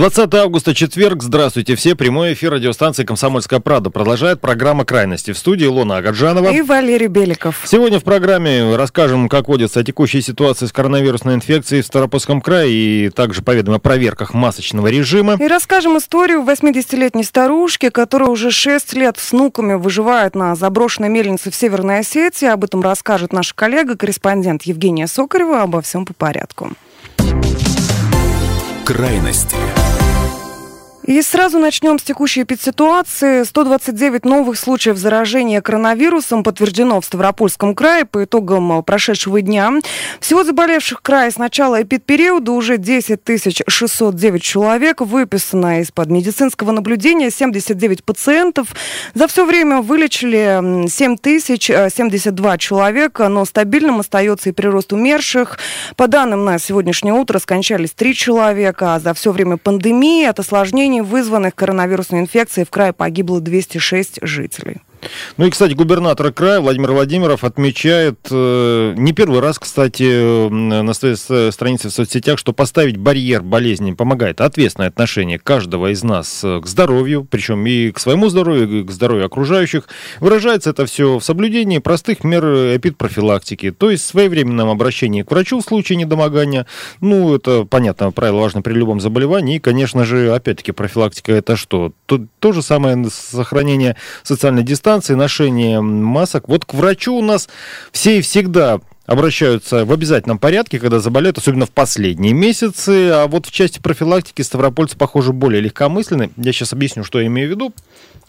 20 августа, четверг. Здравствуйте все. Прямой эфир радиостанции «Комсомольская правда» продолжает программа «Крайности». В студии Лона Агаджанова. И Валерий Беликов. Сегодня в программе расскажем, как водится о текущей ситуации с коронавирусной инфекцией в Старопольском крае и также поведаем о проверках масочного режима. И расскажем историю 80-летней старушки, которая уже 6 лет с внуками выживает на заброшенной мельнице в Северной Осетии. Об этом расскажет наша коллега, корреспондент Евгения Сокарева. Обо всем по порядку. Крайности. И сразу начнем с текущей эпидситуации. 129 новых случаев заражения коронавирусом подтверждено в Ставропольском крае по итогам прошедшего дня. Всего заболевших в крае с начала эпидпериода уже 10 609 человек. Выписано из-под медицинского наблюдения 79 пациентов. За все время вылечили 7 072 человека, но стабильным остается и прирост умерших. По данным на сегодняшнее утро скончались 3 человека, а за все время пандемии от осложнений вызванных коронавирусной инфекцией в крае погибло 206 жителей. Ну и, кстати, губернатор края Владимир Владимиров отмечает, э, не первый раз, кстати, на своей странице в соцсетях, что поставить барьер болезни помогает ответственное отношение каждого из нас э, к здоровью, причем и к своему здоровью, и к здоровью окружающих. Выражается это все в соблюдении простых мер эпидпрофилактики, то есть своевременном обращении к врачу в случае недомогания. Ну, это, понятно, правило важно при любом заболевании. И, конечно же, опять-таки, профилактика это что? То, то же самое сохранение социальной дистанции, дистанции, ношение масок. Вот к врачу у нас все и всегда обращаются в обязательном порядке, когда заболеют, особенно в последние месяцы. А вот в части профилактики ставропольцы, похоже, более легкомысленны. Я сейчас объясню, что я имею в виду.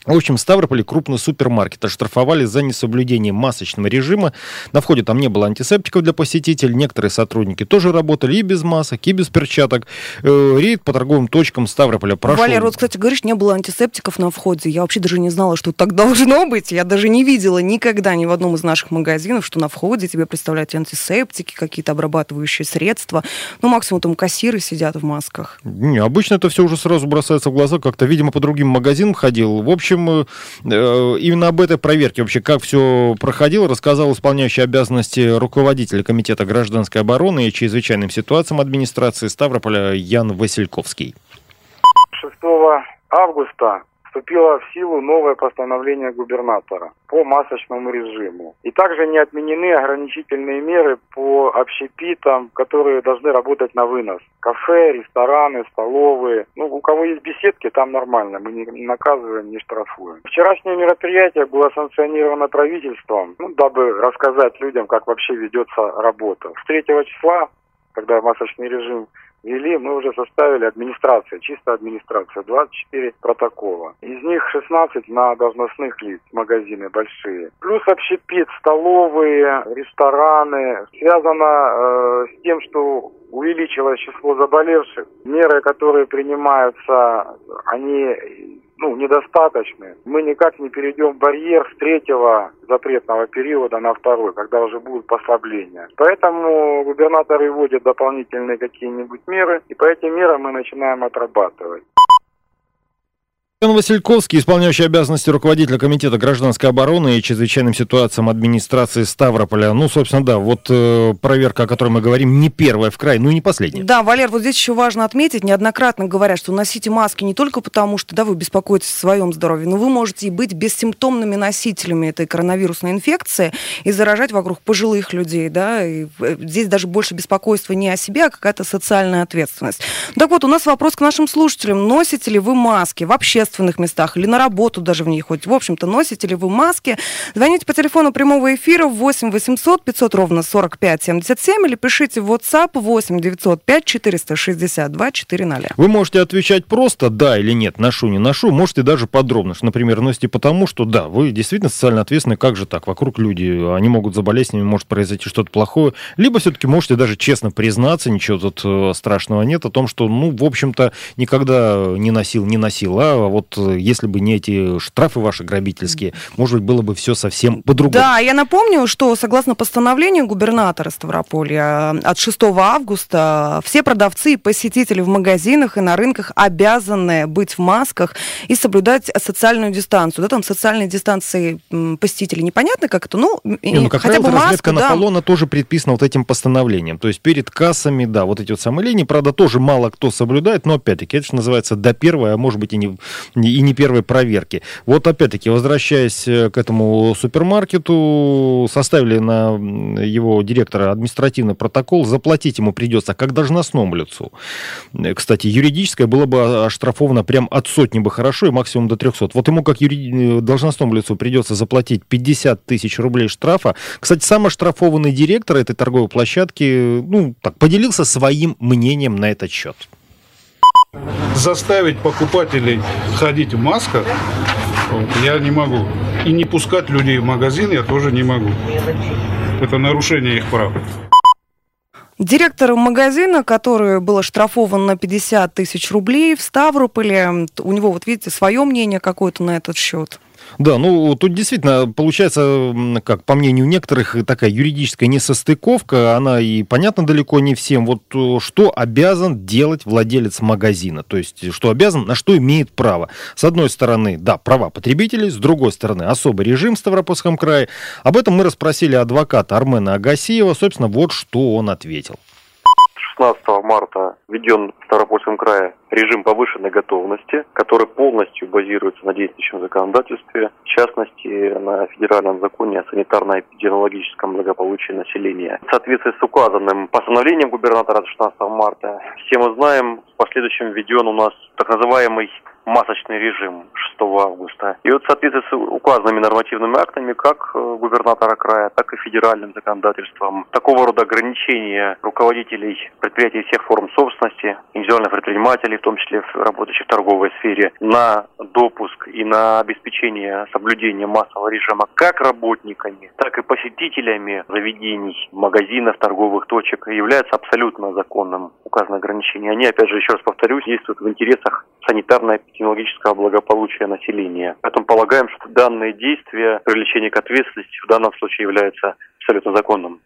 В общем, в Ставрополе крупный супермаркет оштрафовали за несоблюдение масочного режима. На входе там не было антисептиков для посетителей. Некоторые сотрудники тоже работали и без масок, и без перчаток. Э, рейд по торговым точкам Ставрополя прошел. Валер, вот, кстати, говоришь, не было антисептиков на входе. Я вообще даже не знала, что так должно быть. Я даже не видела никогда ни в одном из наших магазинов, что на входе тебе представляют антисептики, какие-то обрабатывающие средства. Ну, максимум там кассиры сидят в масках. Не, обычно это все уже сразу бросается в глаза. Как-то, видимо, по другим магазинам ходил. В общем, общем, э, э, именно об этой проверке вообще, как все проходило, рассказал исполняющий обязанности руководителя Комитета гражданской обороны и чрезвычайным ситуациям администрации Ставрополя Ян Васильковский. 6 августа вступило в силу новое постановление губернатора по масочному режиму. И также не отменены ограничительные меры по общепитам, которые должны работать на вынос. Кафе, рестораны, столовые. Ну, у кого есть беседки, там нормально. Мы не наказываем, не штрафуем. Вчерашнее мероприятие было санкционировано правительством, ну, дабы рассказать людям, как вообще ведется работа. С 3 числа, когда масочный режим вели, мы уже составили администрация, чисто администрация, 24 протокола. Из них 16 на должностных лиц, магазины большие. Плюс общепит, столовые, рестораны. Связано э, с тем, что увеличилось число заболевших. Меры, которые принимаются, они ну, недостаточны. Мы никак не перейдем барьер с третьего запретного периода на второй, когда уже будут послабления. Поэтому губернаторы вводят дополнительные какие-нибудь меры, и по этим мерам мы начинаем отрабатывать. Ян Васильковский, исполняющий обязанности руководителя Комитета гражданской обороны и чрезвычайным ситуациям администрации Ставрополя. Ну, собственно, да, вот э, проверка, о которой мы говорим, не первая в край, ну и не последняя. Да, Валер, вот здесь еще важно отметить, неоднократно говорят, что носите маски не только потому, что да, вы беспокоитесь о своем здоровье, но вы можете и быть бессимптомными носителями этой коронавирусной инфекции и заражать вокруг пожилых людей, да, и э, здесь даже больше беспокойства не о себе, а какая-то социальная ответственность. Так вот, у нас вопрос к нашим слушателям. Носите ли вы маски вообще общественных местах или на работу даже в ней хоть. В общем-то, носите ли вы маски? Звоните по телефону прямого эфира 8 800 500 ровно 45 77 или пишите в WhatsApp 8 905 462 400. Вы можете отвечать просто «да» или «нет», «ношу», «не ношу». Можете даже подробно. Например, носите потому, что да, вы действительно социально ответственны. Как же так? Вокруг люди, они могут заболеть, с ними может произойти что-то плохое. Либо все-таки можете даже честно признаться, ничего тут э, страшного нет, о том, что, ну, в общем-то, никогда не носил, не носил, а вот вот э, если бы не эти штрафы ваши грабительские, может быть, было бы все совсем по-другому. Да, я напомню, что согласно постановлению губернатора Ставрополья от 6 августа все продавцы и посетители в магазинах и на рынках обязаны быть в масках и соблюдать социальную дистанцию. Да, там социальной дистанции посетителей непонятно как это, ну, не, ну как хотя бы маску, разметка да. Наполона тоже предписана вот этим постановлением. То есть перед кассами, да, вот эти вот самые линии, правда, тоже мало кто соблюдает, но опять-таки это же называется до первой, а может быть и не, и не первой проверки. Вот опять-таки, возвращаясь э, к этому супермаркету, составили на его директора административный протокол, заплатить ему придется как должностному лицу. Э, кстати, юридическое было бы оштрафовано прям от сотни бы хорошо и максимум до 300. Вот ему как юри... Э, должностному лицу придется заплатить 50 тысяч рублей штрафа. Кстати, сам оштрафованный директор этой торговой площадки, ну, так, поделился своим мнением на этот счет. Заставить покупателей ходить в масках я не могу. И не пускать людей в магазин я тоже не могу. Это нарушение их прав. Директор магазина, который был оштрафован на 50 тысяч рублей в Ставрополе, у него, вот видите, свое мнение какое-то на этот счет. Да, ну тут действительно получается, как по мнению некоторых, такая юридическая несостыковка, она и понятна далеко не всем. Вот э, что обязан делать владелец магазина, то есть что обязан, на что имеет право. С одной стороны, да, права потребителей, с другой стороны, особый режим в Ставропольском крае. Об этом мы расспросили адвоката Армена Агасиева, собственно, вот что он ответил. 16 марта введен в Ставропольском крае режим повышенной готовности, который полностью базируется на действующем законодательстве, в частности, на федеральном законе о санитарно-эпидемиологическом благополучии населения. В соответствии с указанным постановлением губернатора 16 марта, все мы знаем, в последующем введен у нас так называемый масочный режим 6 августа. И вот в соответствии с указанными нормативными актами, как э, губернатора края, так и федеральным законодательством, такого рода ограничения руководителей предприятий всех форм собственности, индивидуальных предпринимателей, в том числе работающих в торговой сфере, на допуск и на обеспечение соблюдения массового режима как работниками, так и посетителями заведений, магазинов, торговых точек является абсолютно законным. Указанные ограничения, они, опять же, еще раз повторюсь, действуют в интересах санитарно-эпидемиологического благополучия населения. Поэтому полагаем, что данные действия, привлечение к ответственности в данном случае является абсолютно законным.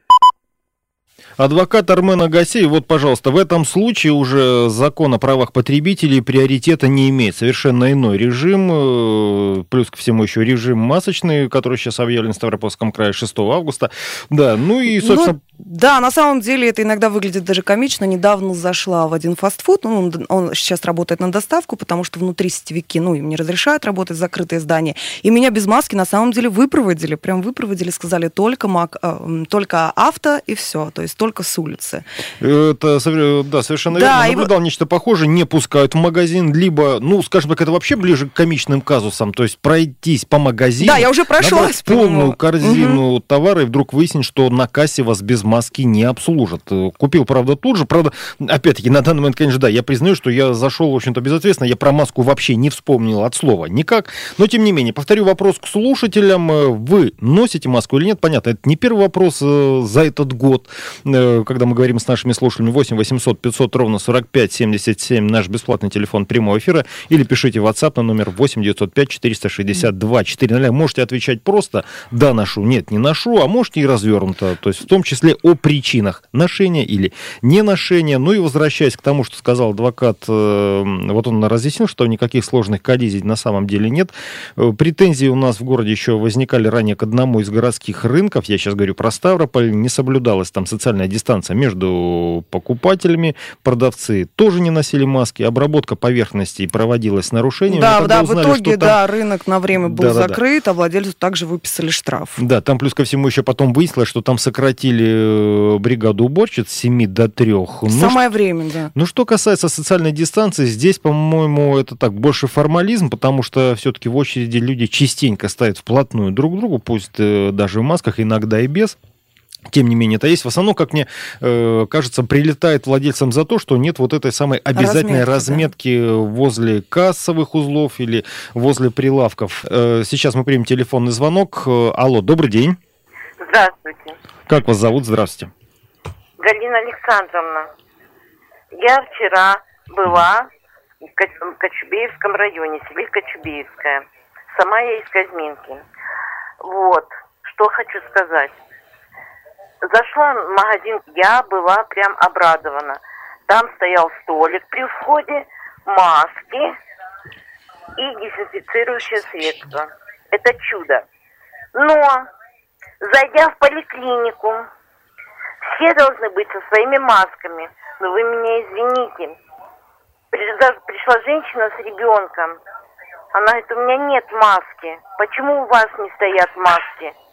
Адвокат Армен Агасей, вот, пожалуйста, в этом случае уже закон о правах потребителей приоритета не имеет. Совершенно иной режим, э, плюс ко всему еще режим масочный, который сейчас объявлен в Ставропольском крае 6 августа. Да, ну и, ну, собственно... Да, на самом деле это иногда выглядит даже комично. Недавно зашла в один фастфуд, ну, он, он сейчас работает на доставку, потому что внутри сетевики, ну, им не разрешают работать закрытые здания. И меня без маски на самом деле выпроводили, прям выпроводили, сказали только, мак, э, только авто и все, то есть только с улицы. Это, да, совершенно да, верно. Наблюдал и... нечто похожее, не пускают в магазин, либо, ну, скажем так, это вообще ближе к комичным казусам, то есть пройтись по магазину. Да, я уже прошлась. полную корзину угу. товара, и вдруг выяснить, что на кассе вас без маски не обслужат. Купил, правда, тут же. Правда, опять-таки, на данный момент, конечно, да, я признаю, что я зашел, в общем-то, безответственно. Я про маску вообще не вспомнил от слова никак. Но, тем не менее, повторю вопрос к слушателям. Вы носите маску или нет? Понятно, это не первый вопрос э, за этот год, э, когда мы говорим с нашими слушателями. 8 800 500 ровно 45 77 наш бесплатный телефон прямого эфира. Или пишите в WhatsApp на номер 8 905 462 400. Можете отвечать просто «да, ношу», «нет, не ношу», а можете и развернуто. То есть в том числе о причинах ношения или не ношения. Ну и возвращаясь к тому, что сказал адвокат, э, вот он разъяснил, что никаких сложных коллизий на самом деле нет. Э, претензии у нас в городе еще возникали ранее к одному из городских рынков. Я сейчас говорю про Ставрополь. Не соблюдалась там социальная дистанция между покупателями. Продавцы тоже не носили маски. Обработка поверхностей проводилась с нарушениями. Да, да, узнали, в итоге, там... да, рынок на время был да, закрыт, да, да. а владельцу также выписали штраф. Да, там плюс ко всему еще потом выяснилось, что там сократили бригаду уборщиц с 7 до 3. Ну, Самое время, да. Ну, что касается социальной дистанции, здесь, по-моему, это так, больше формализм, потому что все-таки в очереди люди частенько стоят вплотную друг к другу, пусть э, даже в масках, иногда и без. Тем не менее, это есть. В основном, как мне э, кажется, прилетает владельцам за то, что нет вот этой самой обязательной разметки, разметки да. возле кассовых узлов или возле прилавков. Э, сейчас мы примем телефонный звонок. Э, алло, добрый день. Здравствуйте. Как вас зовут? Здравствуйте. Галина Александровна. Я вчера была в Кочубеевском районе, селе Кочубеевская. Сама я из Казьминки. Вот, что хочу сказать. Зашла в магазин, я была прям обрадована. Там стоял столик при входе, маски и дезинфицирующее средство. Это чудо. Но, зайдя в поликлинику, все должны быть со своими масками. Но вы меня извините. Пришла женщина с ребенком. Она говорит, у меня нет маски. Почему у вас не стоят маски?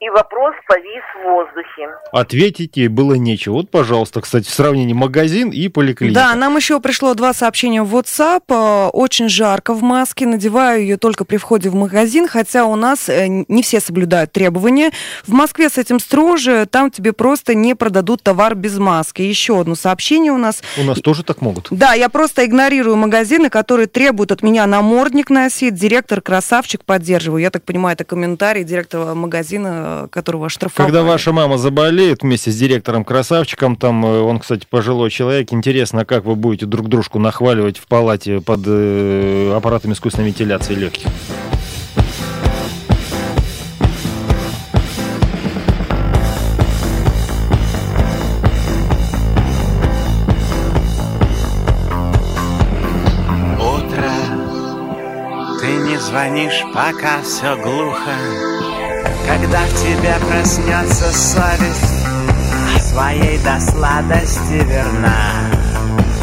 И вопрос повис в воздухе. Ответить ей было нечего. Вот, пожалуйста, кстати, в сравнении магазин и поликлиника. Да, нам еще пришло два сообщения в WhatsApp. Э, очень жарко в маске, надеваю ее только при входе в магазин, хотя у нас э, не все соблюдают требования. В Москве с этим строже, там тебе просто не продадут товар без маски. Еще одно сообщение у нас. У нас тоже так могут. Да, я просто игнорирую магазины, которые требуют от меня намордник носить. Директор красавчик поддерживаю. Я так понимаю, это комментарий директора магазина которого оштрафовали. Когда ваша мама заболеет вместе с директором-красавчиком, там э, он, кстати, пожилой человек, интересно, как вы будете друг дружку нахваливать в палате под э, аппаратом искусственной вентиляции легких? Утро, ты не звонишь, пока все глухо. Когда в тебе проснется совесть Своей до сладости верна.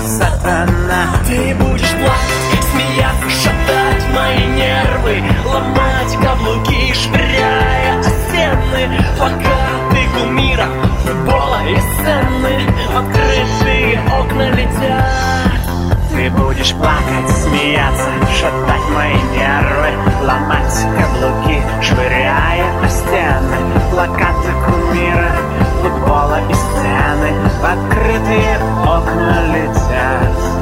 Сатана. Ты будешь плакать, смеяться, шатать мои нервы Ломать каблуки, швыряя о стены. Пока ты кумира футбола и сцены Открытые окна летят ты будешь плакать, смеяться, шатать мои нервы Ломать каблуки, швыряя о стены Плакаты кумира, футбола и сцены В открытые окна летят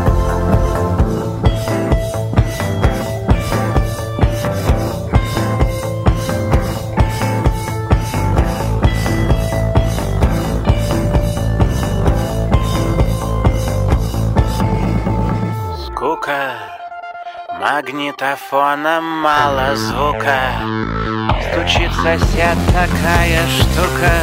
скука Магнитофона мало звука. Стучит сосед такая штука.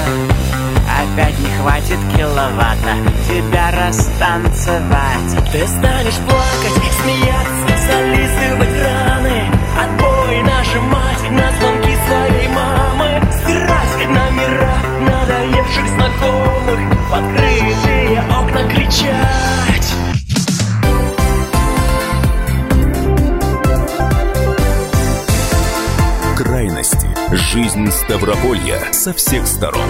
Опять не хватит киловатта Тебя растанцевать. Ты станешь плакать, смеяться, зализывать раны. Отбой нажимать на звонки своей мамы. Стирать номера надоевших знакомых. В открытые окна кричать Жизнь Ставрополья со всех сторон.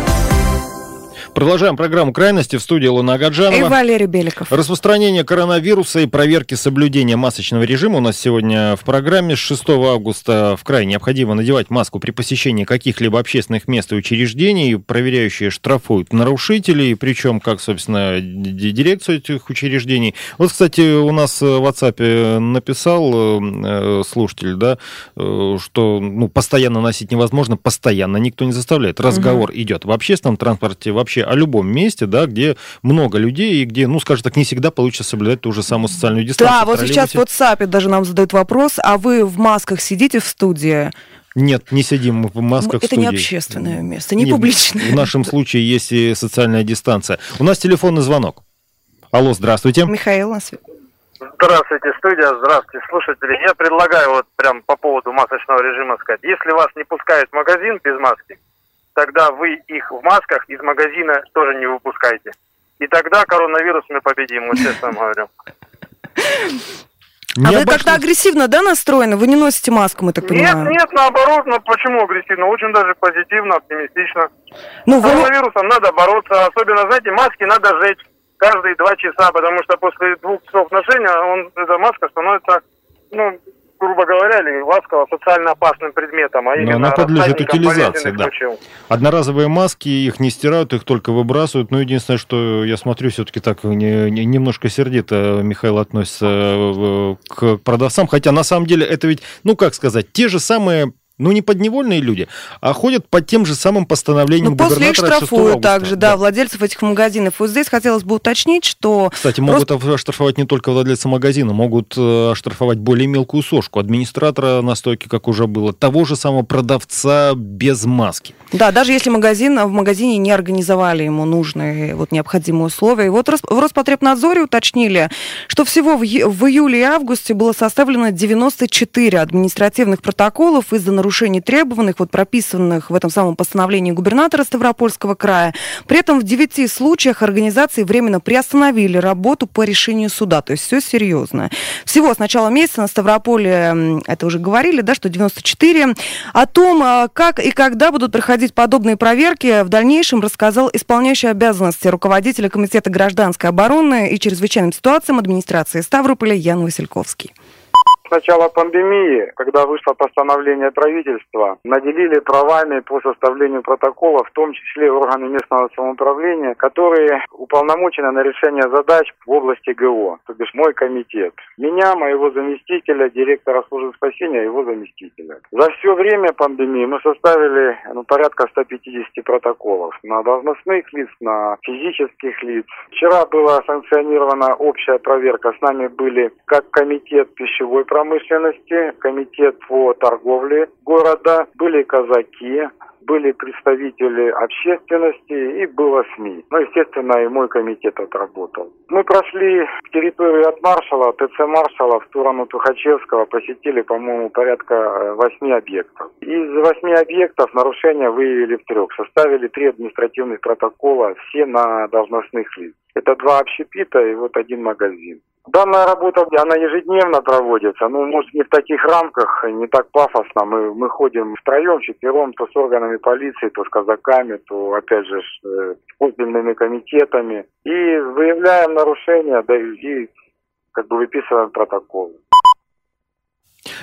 Продолжаем программу «Крайности» в студии Луна Гаджанова. И Валерий Беликов. Распространение коронавируса и проверки соблюдения масочного режима у нас сегодня в программе. С 6 августа в край необходимо надевать маску при посещении каких-либо общественных мест и учреждений. Проверяющие штрафуют нарушителей, причем как, собственно, дирекцию этих учреждений. Вот, кстати, у нас в WhatsApp написал э, слушатель, да, э, что ну, постоянно носить невозможно, постоянно никто не заставляет. Разговор угу. идет в общественном транспорте, вообще о любом месте, да, где много людей и где, ну, скажем так, не всегда получится соблюдать ту же самую социальную дистанцию. Да, вот сейчас в WhatsApp даже нам задают вопрос, а вы в масках сидите в студии? Нет, не сидим мы в масках Это в студии. не общественное место, не Нет, публичное. В нашем случае есть и социальная дистанция. У нас телефонный звонок. Алло, здравствуйте. Михаил, на связи. Здравствуйте, студия, здравствуйте, слушатели. Я предлагаю вот прям по поводу масочного режима сказать. Если вас не пускают в магазин без маски, тогда вы их в масках из магазина тоже не выпускайте. И тогда коронавирус мы победим, вот честно говорю. Не а вы как-то агрессивно, да, настроены? Вы не носите маску, мы так понимаем? Нет, нет, наоборот, ну почему агрессивно? Очень даже позитивно, оптимистично. Ну, С вы... коронавирусом надо бороться, особенно, знаете, маски надо жечь каждые два часа, потому что после двух часов ношения он, эта маска становится, ну, грубо говоря, или ласково социально опасным предметом, а именно она подлежит утилизации, да. Одноразовые маски, их не стирают, их только выбрасывают. Но единственное, что я смотрю, все-таки так не, не, немножко сердито Михаил относится э, к продавцам. Хотя на самом деле это ведь, ну как сказать, те же самые ну не подневольные люди, а ходят под тем же самым постановлением Ну, после их губернатора от 6 штрафуют также, да, владельцев этих магазинов. Вот здесь хотелось бы уточнить, что... Кстати, могут оштрафовать не только владельца магазина, могут э, оштрафовать более мелкую сошку, администратора на стойке, как уже было, того же самого продавца без маски. Да, даже если магазин, в магазине не организовали ему нужные, вот, необходимые условия. И вот в Роспотребнадзоре уточнили, что всего в, в июле и августе было составлено 94 административных протоколов из-за нарушений требованных, вот прописанных в этом самом постановлении губернатора Ставропольского края. При этом в 9 случаях организации временно приостановили работу по решению суда. То есть все серьезно. Всего с начала месяца на Ставрополе, это уже говорили, да, что 94. О том, а, как и когда будут проходить подобные проверки, в дальнейшем рассказал исполняющий обязанности руководителя Комитета гражданской обороны и чрезвычайным ситуациям администрации Ставрополя Ян Васильковский. С начала пандемии, когда вышло постановление правительства, наделили правами по составлению протокола, в том числе органы местного самоуправления, которые уполномочены на решение задач в области ГО, то бишь мой комитет. Меня, моего заместителя, директора службы спасения, его заместителя. За все время пандемии мы составили ну, порядка 150 протоколов на должностных лиц, на физических лиц. Вчера была санкционирована общая проверка. С нами были как комитет пищевой промышленности, комитет по торговле города, были казаки, были представители общественности и было СМИ. Ну, естественно, и мой комитет отработал. Мы прошли территорию от Маршала, ТЦ Маршала в сторону Тухачевского, посетили, по-моему, порядка э, восьми объектов. Из восьми объектов нарушения выявили в трех. Составили три административных протокола, все на должностных лиц. Это два общепита и вот один магазин. Данная работа, она ежедневно проводится, ну, может, не в таких рамках, не так пафосно. Мы, мы ходим втроем, четвером, то с органами полиции, то с казаками, то, опять же, с э, отдельными комитетами. И выявляем нарушения, да и как бы выписываем протоколы.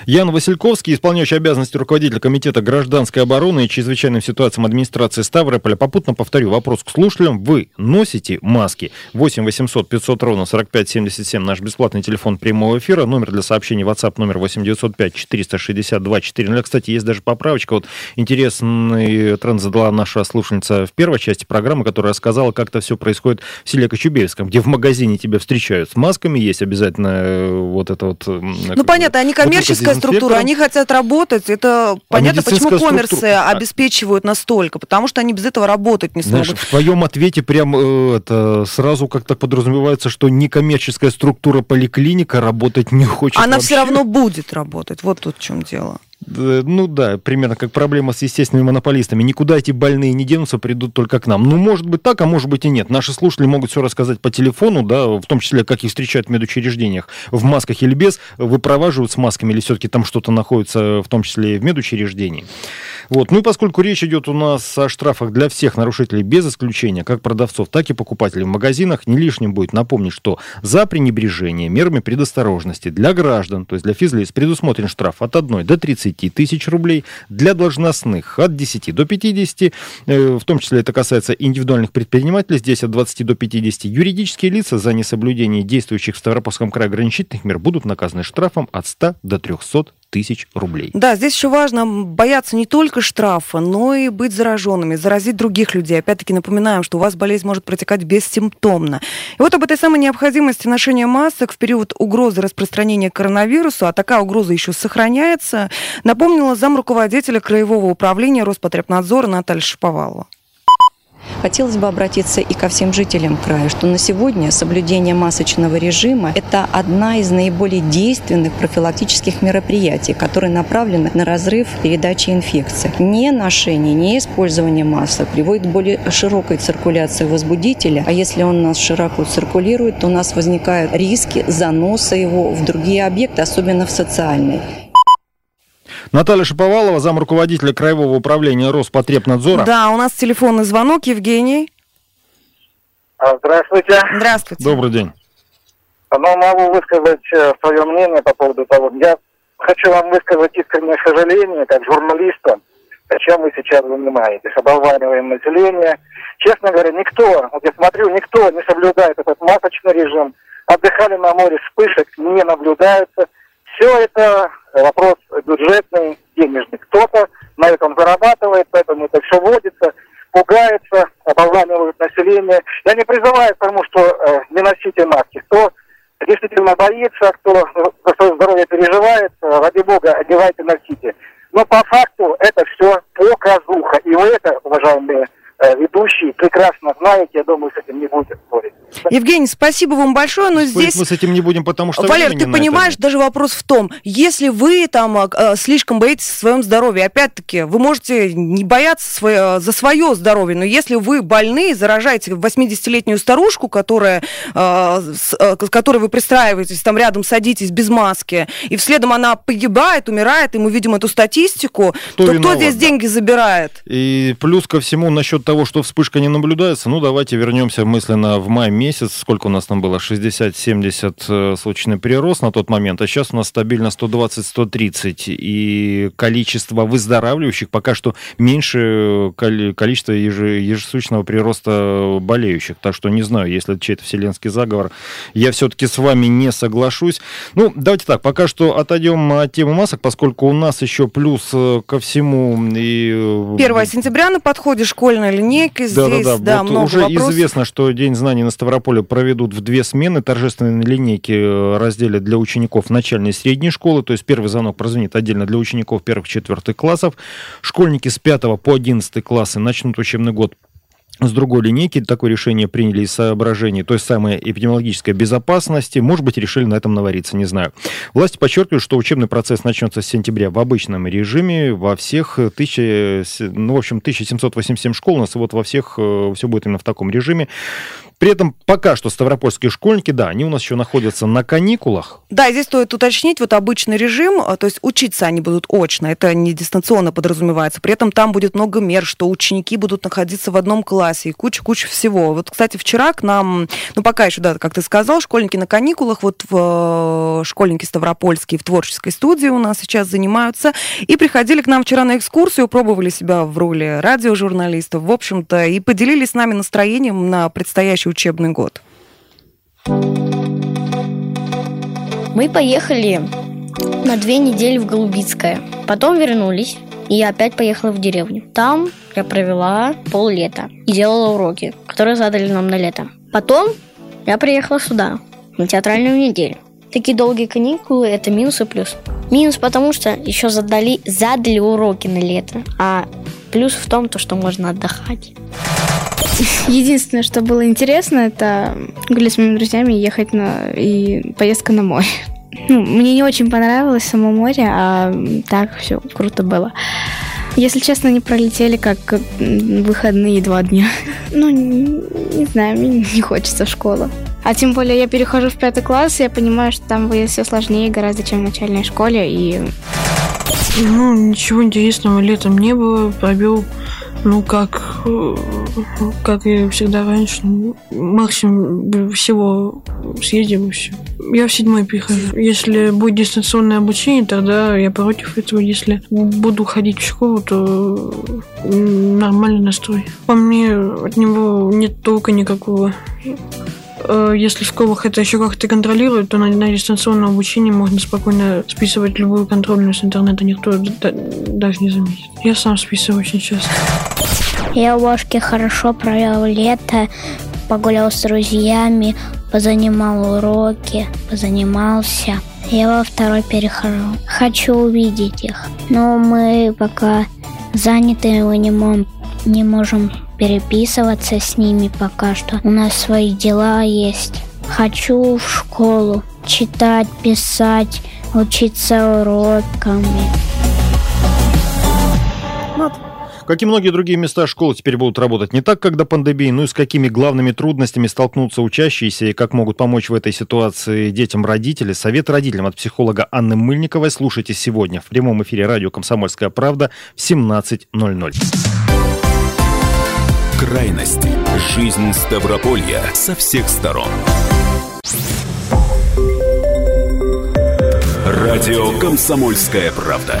Ян Васильковский, исполняющий обязанности руководителя Комитета гражданской обороны и чрезвычайным ситуациям администрации Ставрополя. Попутно повторю вопрос к слушателям. Вы носите маски? 8 800 500 ровно 45 77 наш бесплатный телефон прямого эфира. Номер для сообщений WhatsApp номер 8 905 462 400. Кстати, есть даже поправочка. Вот интересный тренд задала наша слушательница в первой части программы, которая рассказала, как это все происходит в селе Кочубеевском, где в магазине тебя встречают с масками, есть обязательно э, вот это вот... Ну, понятно, они коммерческая структура, они хотят работать. Это понятно, почему медицинская коммерсы структура- обеспечивают настолько, потому что они без этого работать не Знаешь, смогут. в твоем ответе прям э, это сразу как-то подразумевается, что некоммерческая структура поликлиника работать не хочет Она вообще. все равно будет работать. Вот тут в чем дело. Да, Ну да, примерно как проблема с естественными монополистами. Никуда эти больные не денутся, придут только к нам. Ну, может быть так, а может быть и нет. Наши слушатели могут все рассказать по телефону, да, в том числе, как их встречают в медучреждениях, в масках или без, выпроваживают с масками, или все-таки там что-то находится, в том числе и в медучреждении. Вот. Ну и поскольку речь идет у нас о штрафах для всех нарушителей без исключения, как продавцов, так и покупателей в магазинах, не лишним будет напомнить, что за пренебрежение мерами предосторожности для граждан, то есть для физлиц, предусмотрен штраф от 1 до 30 тысяч рублей, для должностных от 10 до 50, э, в том числе это касается индивидуальных предпринимателей, здесь от 20 до 50. Юридические лица за несоблюдение действующих в Ставропольском крае ограничительных мер будут наказаны штрафом от 100 до 300 тысяч рублей. Да, здесь еще важно бояться не только штрафа, но и быть зараженными, заразить других людей. Опять-таки напоминаем, что у вас болезнь может протекать бессимптомно. И вот об этой самой необходимости ношения масок в период угрозы распространения коронавируса, а такая угроза еще сохраняется, напомнила зам руководителя Краевого управления Роспотребнадзора Наталья Шиповалова. Хотелось бы обратиться и ко всем жителям края, что на сегодня соблюдение масочного режима – это одна из наиболее действенных профилактических мероприятий, которые направлены на разрыв передачи инфекции. Не ношение, не использование масок приводит к более широкой циркуляции возбудителя, а если он у нас широко циркулирует, то у нас возникают риски заноса его в другие объекты, особенно в социальные. Наталья Шаповалова, зам руководителя Краевого управления Роспотребнадзора. Да, у нас телефонный звонок. Евгений. А, Здравствуйте. Здравствуйте. Добрый день. Но могу высказать свое мнение по поводу того. Я хочу вам высказать искреннее сожаление, как журналиста, о чем вы сейчас занимаетесь. Оболваниваем население. Честно говоря, никто, вот я смотрю, никто не соблюдает этот масочный режим. Отдыхали на море, вспышек не наблюдается. Все это вопрос бюджетный, денежный. Кто-то зарабатывает, поэтому это все вводится, пугается, оболванивают население. Я не призываю к тому, что э, не носите маски. Кто действительно боится, кто за свое здоровье переживает, э, ради бога, одевайте, носите. Но по факту это все показуха. И вы это, уважаемые ведущие, прекрасно знаете, я думаю, с этим не будете спорить. Евгений, спасибо вам большое, но Спорить здесь... мы с этим не будем, потому что Валер, ты это понимаешь, нет. даже вопрос в том, если вы там а, а, слишком боитесь о своем здоровье, опять-таки, вы можете не бояться свое- за свое здоровье, но если вы больны, заражаете 80-летнюю старушку, которая, с, которой вы пристраиваетесь, там рядом садитесь без маски, и вследом она погибает, умирает, и мы видим эту статистику, Кто то кто виноват, здесь да? деньги забирает? И плюс ко всему, насчет того, что вспышка не наблюдается, ну, давайте вернемся мысленно в май месяц. Сколько у нас там было? 60-70 э, случайный прирост на тот момент, а сейчас у нас стабильно 120-130. И количество выздоравливающих пока что меньше э, коли- количества еже- ежесуточного прироста болеющих. Так что не знаю, если это чей-то вселенский заговор, я все-таки с вами не соглашусь. Ну, давайте так, пока что отойдем от темы масок, поскольку у нас еще плюс э, ко всему и... э, 1 сентября на подходе школьной линейки. да, Здесь, да, да. Вот много уже вопросов. известно, что День знаний на Ставрополе проведут в две смены. Торжественные линейки э, разделят для учеников начальной и средней школы. То есть первый звонок прозвенит отдельно для учеников первых-четвертых классов. Школьники с 5 по 11 классы начнут учебный год с другой линейки такое решение приняли из соображений той самой эпидемиологической безопасности. Может быть, решили на этом навариться, не знаю. Власти подчеркивают, что учебный процесс начнется с сентября в обычном режиме во всех тысячи, ну, в общем, 1787 школ у нас, и вот во всех все будет именно в таком режиме. При этом пока что ставропольские школьники, да, они у нас еще находятся на каникулах. Да, здесь стоит уточнить, вот обычный режим, а, то есть учиться они будут очно, это не дистанционно подразумевается. При этом там будет много мер, что ученики будут находиться в одном классе и куча-куча всего. Вот, кстати, вчера к нам, ну пока еще, да, как ты сказал, школьники на каникулах, вот в, э, школьники ставропольские в творческой студии у нас сейчас занимаются, и приходили к нам вчера на экскурсию, пробовали себя в роли радиожурналистов, в общем-то, и поделились с нами настроением на предстоящий учебный год. Мы поехали на две недели в Голубицкое. Потом вернулись, и я опять поехала в деревню. Там я провела поллета и делала уроки, которые задали нам на лето. Потом я приехала сюда, на театральную неделю. Такие долгие каникулы – это минус и плюс. Минус, потому что еще задали, задали уроки на лето, а плюс в том, то, что можно отдыхать. Единственное, что было интересно, это гулять с моими друзьями и ехать на и поездка на море. Ну, мне не очень понравилось само море, а так все круто было. Если честно, они пролетели как выходные два дня. Ну, не, знаю, мне не хочется в школу. А тем более я перехожу в пятый класс, и я понимаю, что там выезд все сложнее гораздо, чем в начальной школе, и Ну, ничего интересного летом не было. Провел, ну, как, э, как и всегда раньше. ну, Максимум всего съездил и все. Я в седьмой перехожу. Если будет дистанционное обучение, тогда я против этого. Если буду ходить в школу, то м, нормальный настрой. По мне от него нет толка никакого. Э, Если в школах это еще как-то контролируют, то на, на дистанционном обучении можно спокойно списывать любую контрольную с интернета, никто даже не заметит. Я сам списываю очень часто. Я в Ошке хорошо провел лето, погулял с друзьями, позанимал уроки, позанимался. Я во второй перехожу. Хочу увидеть их. Но мы пока заняты, мы не, мо- не можем переписываться с ними пока что. У нас свои дела есть. Хочу в школу читать, писать, учиться уроками. Как и многие другие места, школы теперь будут работать не так, как до пандемии, ну и с какими главными трудностями столкнутся учащиеся и как могут помочь в этой ситуации детям родители. Совет родителям от психолога Анны Мыльниковой слушайте сегодня в прямом эфире радио «Комсомольская правда» в 17.00. Крайности. Жизнь Ставрополья со всех сторон. Радио «Комсомольская правда».